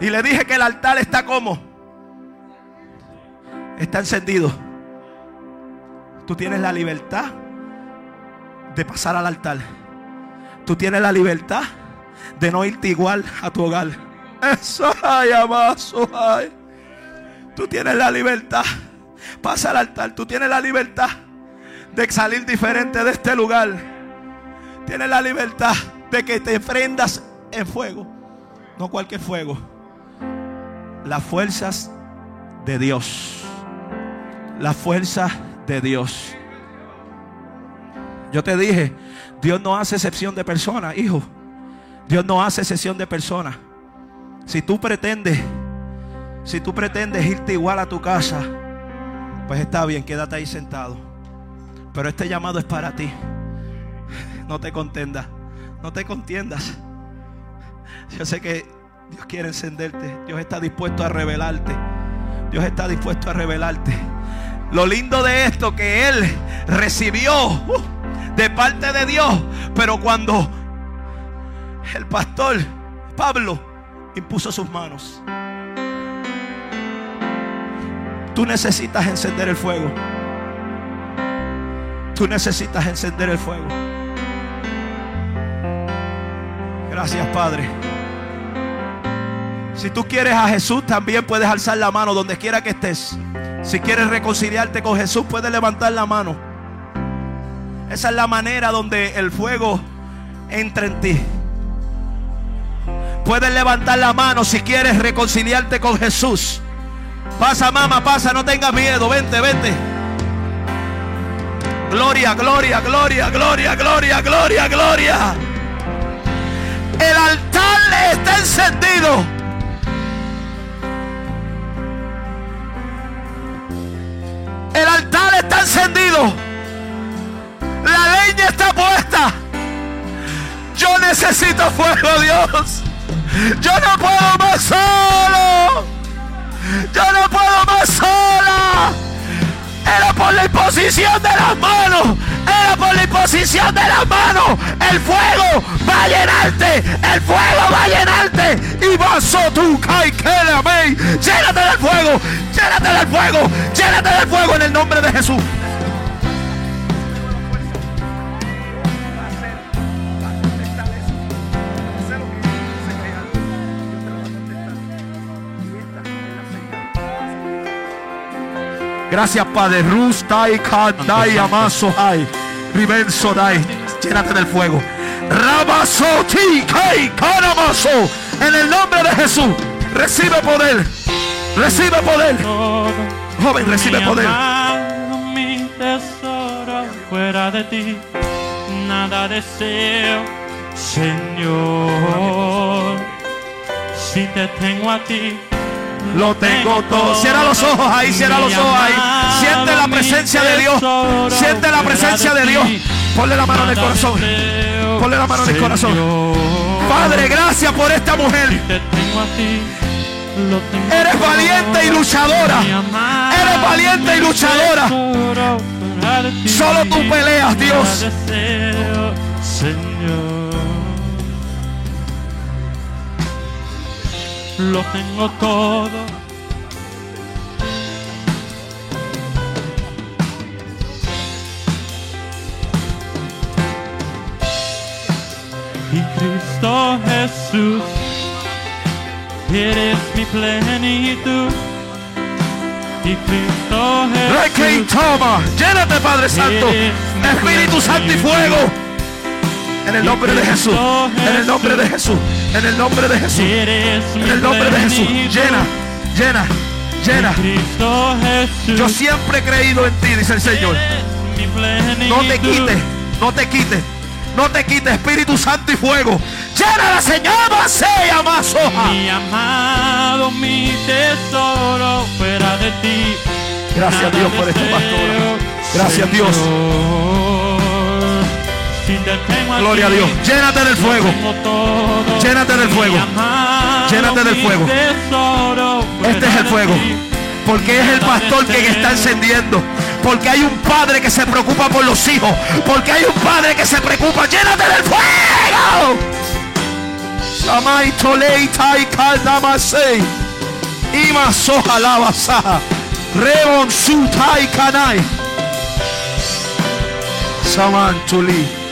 [SPEAKER 1] Y le dije que el altar está como. Está encendido. Tú tienes la libertad de pasar al altar. Tú tienes la libertad de no irte igual a tu hogar. Eso hay, amazo, Tú tienes la libertad. Pasa al altar. Tú tienes la libertad de salir diferente de este lugar. Tienes la libertad de que te prendas en fuego. No cualquier fuego. Las fuerzas de Dios. Las fuerzas de Dios. Yo te dije, Dios no hace excepción de personas, hijo. Dios no hace excepción de personas. Si tú pretendes, si tú pretendes irte igual a tu casa, pues está bien, quédate ahí sentado. Pero este llamado es para ti. No te contendas. No te contiendas. Yo sé que Dios quiere encenderte. Dios está dispuesto a revelarte. Dios está dispuesto a revelarte. Lo lindo de esto que Él recibió uh, de parte de Dios. Pero cuando el pastor Pablo impuso sus manos. Tú necesitas encender el fuego. Tú necesitas encender el fuego. Gracias, Padre. Si tú quieres a Jesús, también puedes alzar la mano donde quiera que estés. Si quieres reconciliarte con Jesús, puedes levantar la mano. Esa es la manera donde el fuego entra en ti. Puedes levantar la mano si quieres reconciliarte con Jesús. Pasa, mamá, pasa, no tengas miedo. Vente, vente. Gloria, gloria, gloria, gloria, gloria, gloria, gloria. El altar está encendido. El altar está encendido. La leña está puesta. Yo necesito fuego, Dios. Yo no puedo más solo. Yo no puedo más sola. Era por la imposición de las manos. Era por la imposición de las manos. El fuego va a llenarte. El fuego va a llenarte. Y vas tu kai Llénate del fuego. Llénate del fuego. Llénate del fuego en el nombre de Jesús. Gracias, Padre. Rus, Tai, Dai, Amaso, Hai. Rivenso, Dai. Llénate del fuego. Rabasoti, Kai, Kanamaso. En el nombre de Jesús. Recibe poder. Recibe poder. Joven, recibe poder.
[SPEAKER 2] Mi tesoro fuera de ti. Nada deseo, Señor. Si te tengo a ti
[SPEAKER 1] lo tengo todo. Cierra los ojos ahí, cierra los ojos ahí. Siente la presencia de Dios. Siente la presencia de Dios. Ponle la mano en el corazón. Ponle la mano en el corazón. Padre, gracias por esta mujer. Eres valiente y luchadora. Eres valiente y luchadora. Solo tú peleas, Dios. Señor.
[SPEAKER 2] Lo tengo todo. Y Cristo Jesús, eres mi plenitud. Y Cristo Jesús.
[SPEAKER 1] toma, llénate Padre Santo, Espíritu Santo y fuego. En el nombre de Jesús, en el nombre de Jesús. En el nombre de Jesús. En el nombre de Jesús. Llena, llena, llena. Yo siempre he creído en ti, dice el Señor. No te quites, no te quites. No te quites, Espíritu Santo y fuego. Llena la señora, sea más hoja.
[SPEAKER 2] Mi amado, mi tesoro, fuera de ti.
[SPEAKER 1] Gracias Dios por esta pastora. Gracias Dios. Gloria a Dios. Llénate del fuego. Llénate del fuego. Llénate del fuego. Este es el fuego. Porque es el pastor que está encendiendo. Porque hay un padre que se preocupa por los hijos. Porque hay un padre que se preocupa. Llénate del fuego. Samai tolei tai. Ima soja lavasa. Rebon su tai kanai. Saman tuli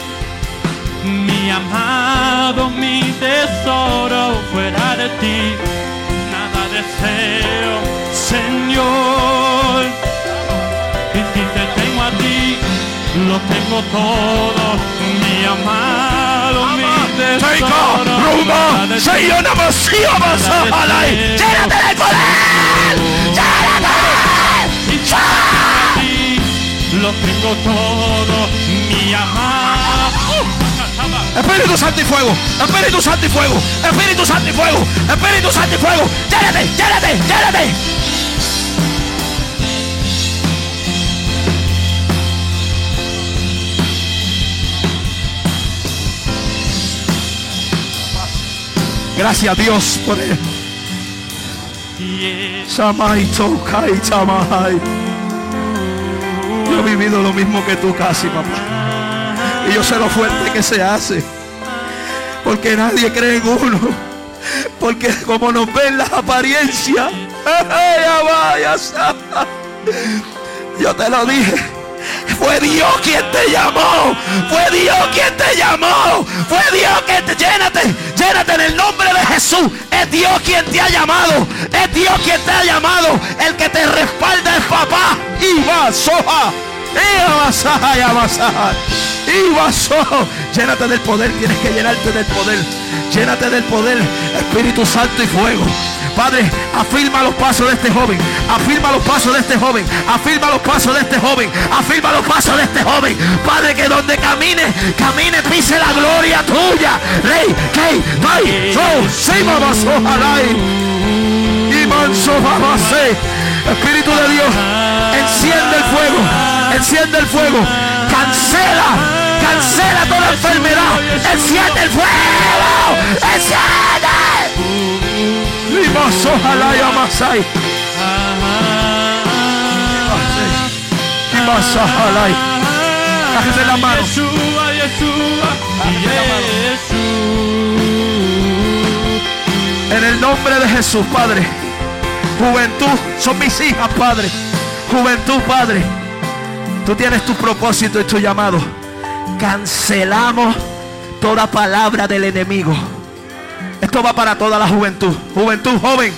[SPEAKER 2] mi amado, mi tesoro, fuera de ti, nada deseo, Señor. Y si te tengo a ti, lo tengo todo, mi amado, mi tesoro.
[SPEAKER 1] Señor, no me ¡Llénate del poder!
[SPEAKER 2] Lo tengo todo, mi amado.
[SPEAKER 1] Espíritu Santo y fuego. Espíritu Santo y fuego. Espíritu Santo y fuego. Espíritu Santo y fuego. Llénate, llénate, llénate. Gracias a Dios por él. Yo he vivido lo mismo que tú casi, papá. Y yo sé lo fuerte que se hace. Porque nadie cree en uno. Porque como nos ven las apariencias. Yo te lo dije. Fue Dios quien te llamó. Fue Dios quien te llamó. Fue Dios quien te... Llénate. Llénate en el nombre de Jesús. Es Dios quien te ha llamado. Es Dios quien te ha llamado. El que te respalda es papá. Y va, soja. Y y vaso. Llénate del poder. Tienes que llenarte del poder. Llénate del poder. Espíritu Santo y fuego. Padre, afirma los pasos de este joven. Afirma los pasos de este joven. Afirma los pasos de este joven. Afirma los pasos de este joven. Padre, que donde camine, camine, pise la gloria tuya. Rey, dai, so, Y manso, Espíritu de Dios, enciende el fuego. Enciende el fuego. Cancela cancela toda enfermedad. Enciende el fuego. Enciende. Limos ojalá y amasai. Masahalai. Bájese la mano. En el nombre de Jesús, Padre. Juventud, son mis hijas, Padre. Juventud, Padre. Tú tienes tu propósito y tu llamado. Cancelamos toda palabra del enemigo. Esto va para toda la juventud. Juventud joven.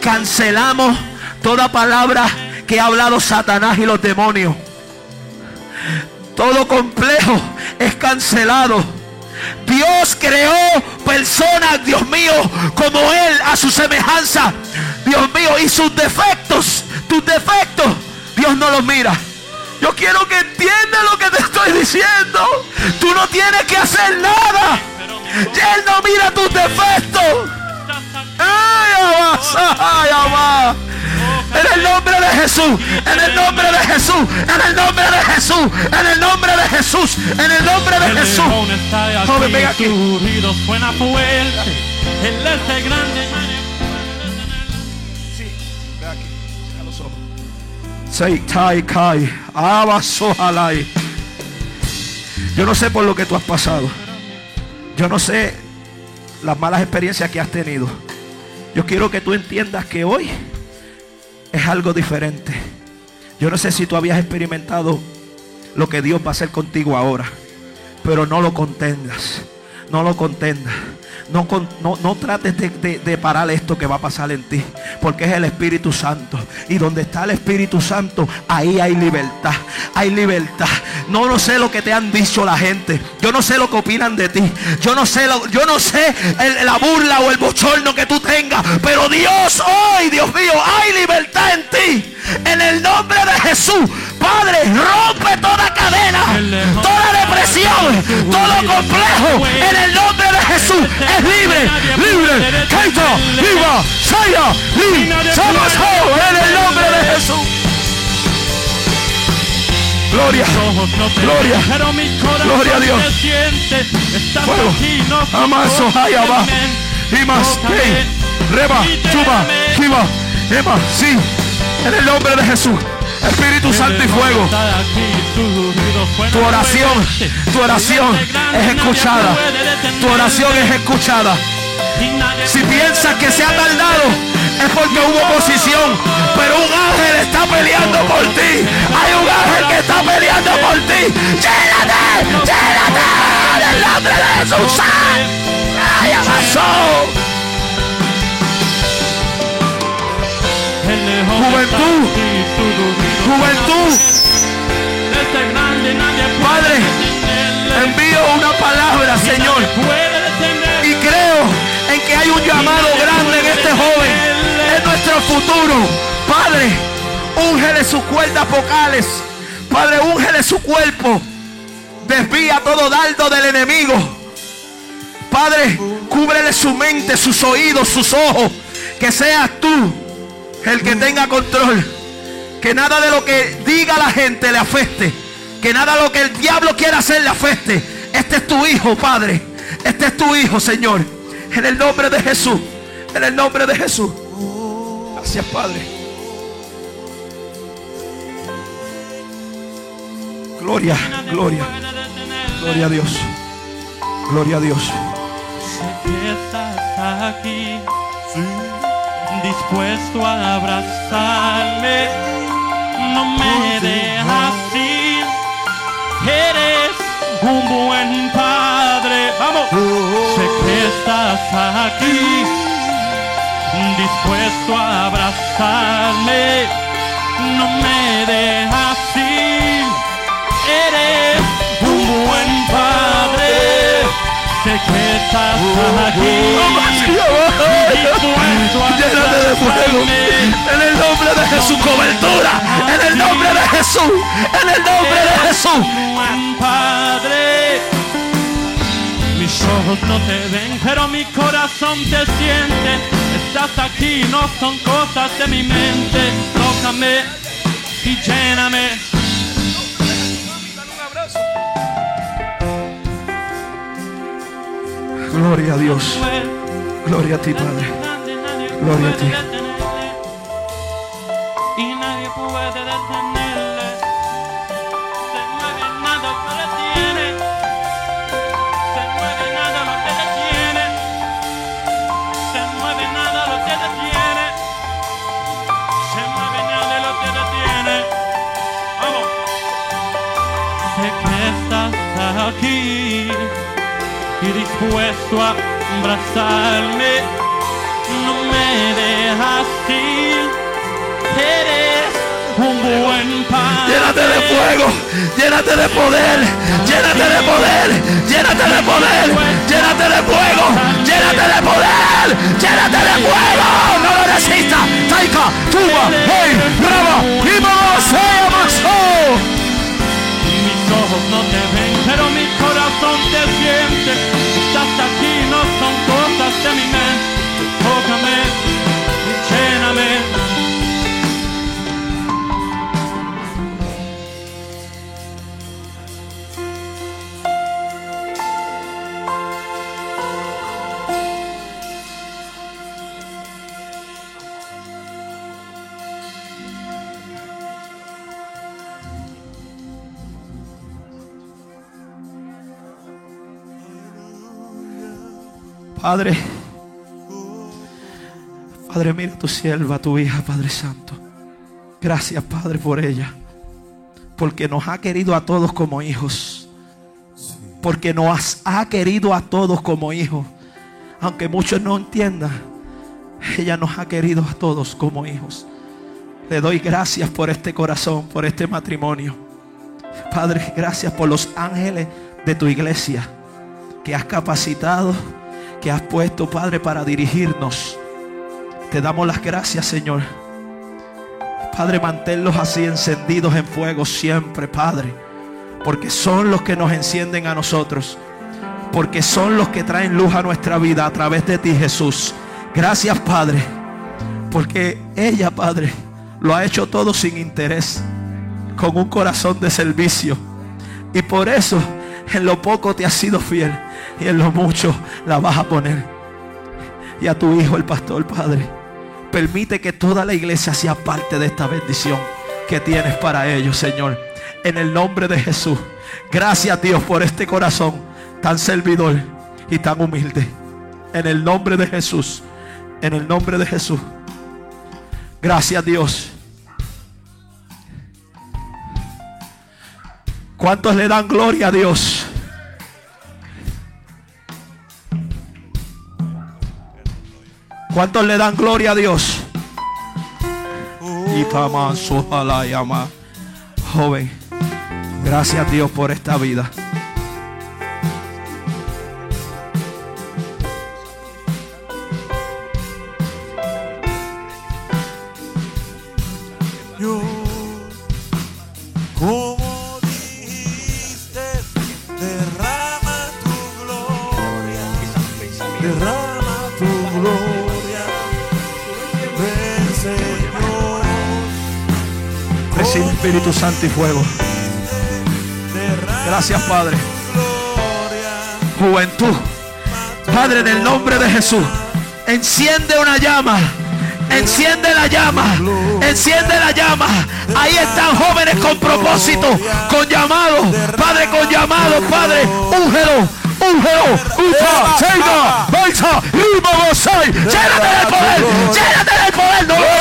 [SPEAKER 1] Cancelamos toda palabra que ha hablado Satanás y los demonios. Todo complejo es cancelado. Dios creó personas, Dios mío, como Él, a su semejanza. Dios mío, y sus defectos, tus defectos, Dios no los mira. Yo quiero que entiendas lo que te estoy diciendo. Tú no tienes que hacer nada. Y Él no mira tus defectos. En el nombre de Jesús, en el nombre de Jesús, en el nombre de Jesús, en el nombre de Jesús, en el nombre de Jesús. Joven, venga aquí.
[SPEAKER 2] Él es el grande.
[SPEAKER 1] Yo no sé por lo que tú has pasado. Yo no sé las malas experiencias que has tenido. Yo quiero que tú entiendas que hoy es algo diferente. Yo no sé si tú habías experimentado lo que Dios va a hacer contigo ahora. Pero no lo contengas. No lo contendas. No, no, no trates de, de- parar esto que va a pasar en ti. Porque es el Espíritu Santo. Y donde está el Espíritu Santo, ahí hay libertad. Hay libertad. No, no sé lo que te han dicho la gente. Yo no sé lo que opinan de ti. Yo no sé, lo- yo no sé la burla o el bochorno que tú tengas. Pero Dios hoy, Dios mío, hay libertad en ti. En el nombre de Jesús. Padre, rompe toda cadena, toda depresión, todo complejo. En el nombre de Jesús es libre, libre. Keita, viva, saya, somos en el nombre de Jesús. Gloria, Gloria. Gloria a Dios. fuego. Amazo, hayaba, imas, reba, chuba, kiva, ema, sí. En el nombre de Jesús, Espíritu Santo y fuego. Tu oración, tu oración
[SPEAKER 2] es
[SPEAKER 1] escuchada. Tu oración es escuchada. Si piensas que se ha tardado, es porque hubo oposición. Pero un ángel está peleando por ti. Hay un ángel que está peleando por ti. ¡Llénate! ¡Llénate! En el nombre de Jesús. ¡Ay,
[SPEAKER 2] león
[SPEAKER 1] Juventud. Juventud, Padre, envío una palabra, Señor. Y creo en que hay un llamado grande en este joven. Es nuestro futuro. Padre, úngele sus cuerdas vocales. Padre, úngele su cuerpo. Desvía todo dardo del enemigo. Padre, cúbrele su mente, sus oídos, sus ojos. Que seas tú el que tenga control. Que nada de lo que diga la gente le afecte. Que nada de lo que el diablo quiera hacer le afecte. Este es tu hijo, Padre. Este es tu hijo, Señor. En el nombre de Jesús. En el nombre de Jesús. Gracias, Padre. Gloria, gloria. Gloria a Dios. Gloria a Dios.
[SPEAKER 2] aquí, dispuesto a abrazarme, no me dejas ir, eres un buen padre, vamos, sé que estás aquí, dispuesto a abrazarme, no me dejas ir, eres que estás aquí.
[SPEAKER 1] Llénate de fuego. En el nombre de Jesús, cobertura. En el nombre de Jesús. En el nombre de Jesús.
[SPEAKER 2] Padre, mis ojos no te ven, pero mi corazón te siente. Estás aquí, no son cosas de mi mente. Tócame y lléname.
[SPEAKER 1] Gloria a Dios. Gloria a ti, Padre. Gloria a ti.
[SPEAKER 2] Y nadie puede detenerle. Se mueve nada lo que detiene. Se mueve nada lo que detiene. Se mueve nada lo que detiene. Se mueve nada lo que detiene. Vamos. Sé que estás aquí y dispuesto a abrazarme. No me dejas ir, eres un buen padre.
[SPEAKER 1] Llénate de fuego, llénate de poder, llénate de poder, llénate de poder, llénate de fuego, llénate de poder, llénate de fuego. No lo resistas. Taika, tuba, hey, bravo, y vamos,
[SPEAKER 2] Mis ojos no te ven, pero mi corazón te siente. Estás aquí, no son cosas de mi mente. Tócame,
[SPEAKER 1] Padre, Padre, mira tu sierva, tu hija, Padre Santo. Gracias, Padre, por ella. Porque nos ha querido a todos como hijos. Porque nos ha querido a todos como hijos. Aunque muchos no entiendan, ella nos ha querido a todos como hijos. Le doy gracias por este corazón, por este matrimonio. Padre, gracias por los ángeles de tu iglesia que has capacitado que has puesto, Padre, para dirigirnos. Te damos las gracias, Señor. Padre, manténlos así encendidos en fuego siempre, Padre. Porque son los que nos encienden a nosotros. Porque son los que traen luz a nuestra vida a través de ti, Jesús. Gracias, Padre. Porque ella, Padre, lo ha hecho todo sin interés. Con un corazón de servicio. Y por eso en lo poco te has sido fiel y en lo mucho la vas a poner. Y a tu hijo, el pastor, Padre, permite que toda la iglesia sea parte de esta bendición que tienes para ellos, Señor. En el nombre de Jesús. Gracias, Dios, por este corazón tan servidor y tan humilde. En el nombre de Jesús. En el nombre de Jesús. Gracias, Dios. ¿Cuántos le dan gloria a Dios? ¿Cuántos le dan gloria a Dios? Y Joven, gracias a Dios por esta vida. Santo fuego. Gracias, Padre. Juventud. Padre, en el nombre de Jesús, enciende una llama. Enciende la llama. Enciende la llama. Ahí están jóvenes con propósito, con llamado. Padre, con llamado. Padre, úngelo Ungelo, Ufa, Seiga, Baisa, llénate del poder, llénate del poder, no lo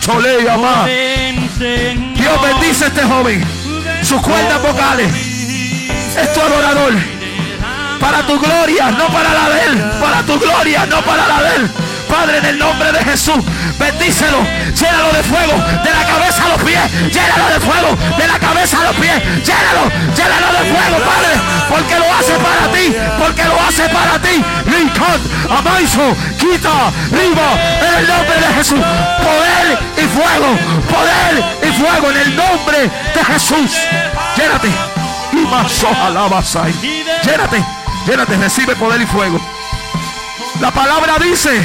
[SPEAKER 1] llénate. Dios bendice a este joven, sus cuerdas vocales, es tu adorador, para tu gloria, no para la de él, para tu gloria, no para la de él. Padre, en el nombre de Jesús, bendícelo, llénalo de fuego, de la cabeza a los pies, llénalo de fuego, de la cabeza a los pies, llénalo, llénalo de fuego, Padre, porque lo hace para ti, porque lo hace para ti. Lincoln, Amaiso, quita, riba, en el nombre de Jesús, poder y fuego, poder y fuego, en el nombre de Jesús. Llénate, y más llénate, llénate, recibe poder y fuego. La palabra dice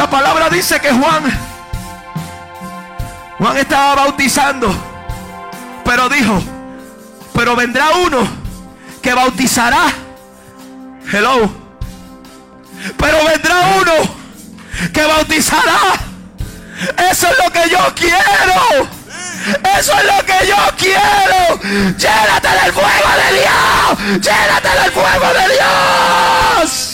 [SPEAKER 1] la palabra dice que Juan, Juan estaba bautizando, pero dijo, pero vendrá uno que bautizará. Hello. Pero vendrá uno que bautizará. Eso es lo que yo quiero. Eso es lo que yo quiero. Llénate del fuego de Dios. Llénate del fuego de Dios.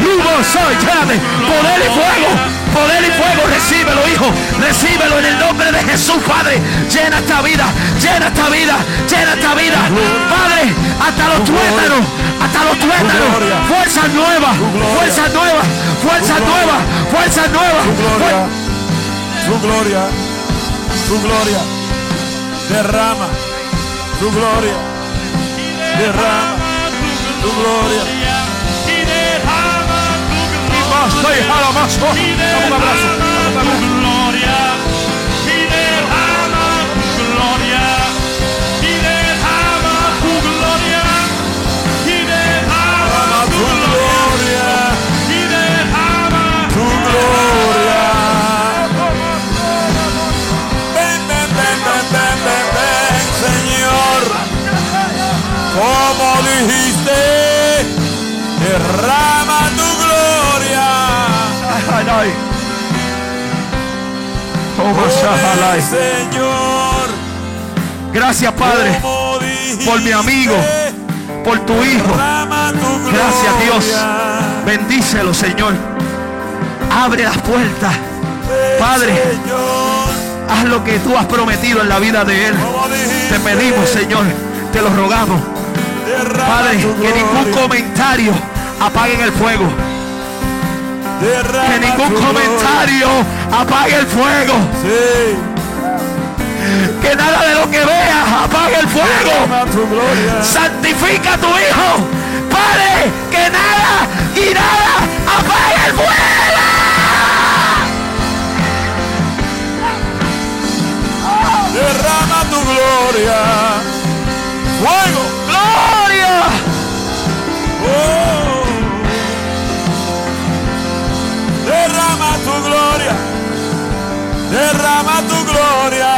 [SPEAKER 2] Y
[SPEAKER 1] soy, llénate. Poder y fuego. Poder y fuego. Recíbelo, hijo. Recíbelo en el nombre de Jesús, Padre. Llena esta vida. Llena esta vida. Llena esta vida. Padre, hasta los tuétanos. Hasta los tuétanos.
[SPEAKER 3] gloria.
[SPEAKER 1] Fuerzas nuevas. Fuerzas
[SPEAKER 3] gloria.
[SPEAKER 1] nuevas. Fuerzas nuevas.
[SPEAKER 3] Tu gloria, tu gloria, tu gloria. Derrama tu gloria, derrama tu gloria.
[SPEAKER 2] y derrama tu
[SPEAKER 1] Basta y jala más. Oh,
[SPEAKER 2] y
[SPEAKER 1] dame un abrazo.
[SPEAKER 2] derrama
[SPEAKER 3] dijiste, derrama tu gloria.
[SPEAKER 1] Oh.
[SPEAKER 3] Señor,
[SPEAKER 1] Gracias, Padre, por mi amigo, por tu hijo. Gracias, Dios. Bendícelo, Señor. Abre las puertas. Padre. Haz lo que tú has prometido en la vida de Él. Te pedimos, Señor. Te lo rogamos. Padre, que ningún comentario apague el fuego. Que ningún comentario apague el fuego. Que nada de lo que veas apague el fuego. Santifica a tu hijo. Padre, que nada y nada apague el fuego.
[SPEAKER 3] Derrama tu gloria. Fuego.
[SPEAKER 1] Gloria.
[SPEAKER 3] Oh. Derrama tu gloria. Derrama tu gloria.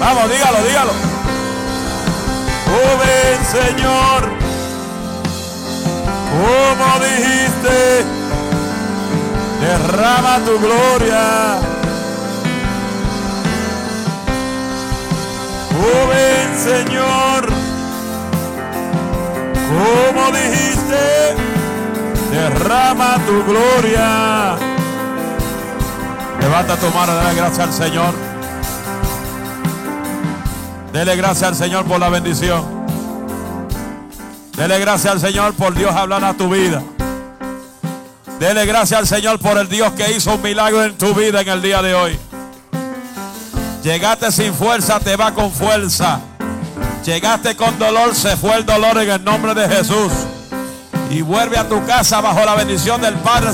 [SPEAKER 3] Vamos, dígalo, dígalo. Oh, ven, Señor. Como dijiste, derrama tu gloria. Oh, ven, Señor. Como dijiste, derrama tu gloria. Levanta tu mano, dale gracias al Señor. Dele gracias al Señor por la bendición. Dele gracias al Señor por Dios hablar a tu vida. Dele gracias al Señor por el Dios que hizo un milagro en tu vida en el día de hoy. Llegaste sin fuerza, te va con fuerza. Llegaste con dolor, se fue el dolor en el nombre de Jesús. Y vuelve a tu casa bajo la bendición del Padre.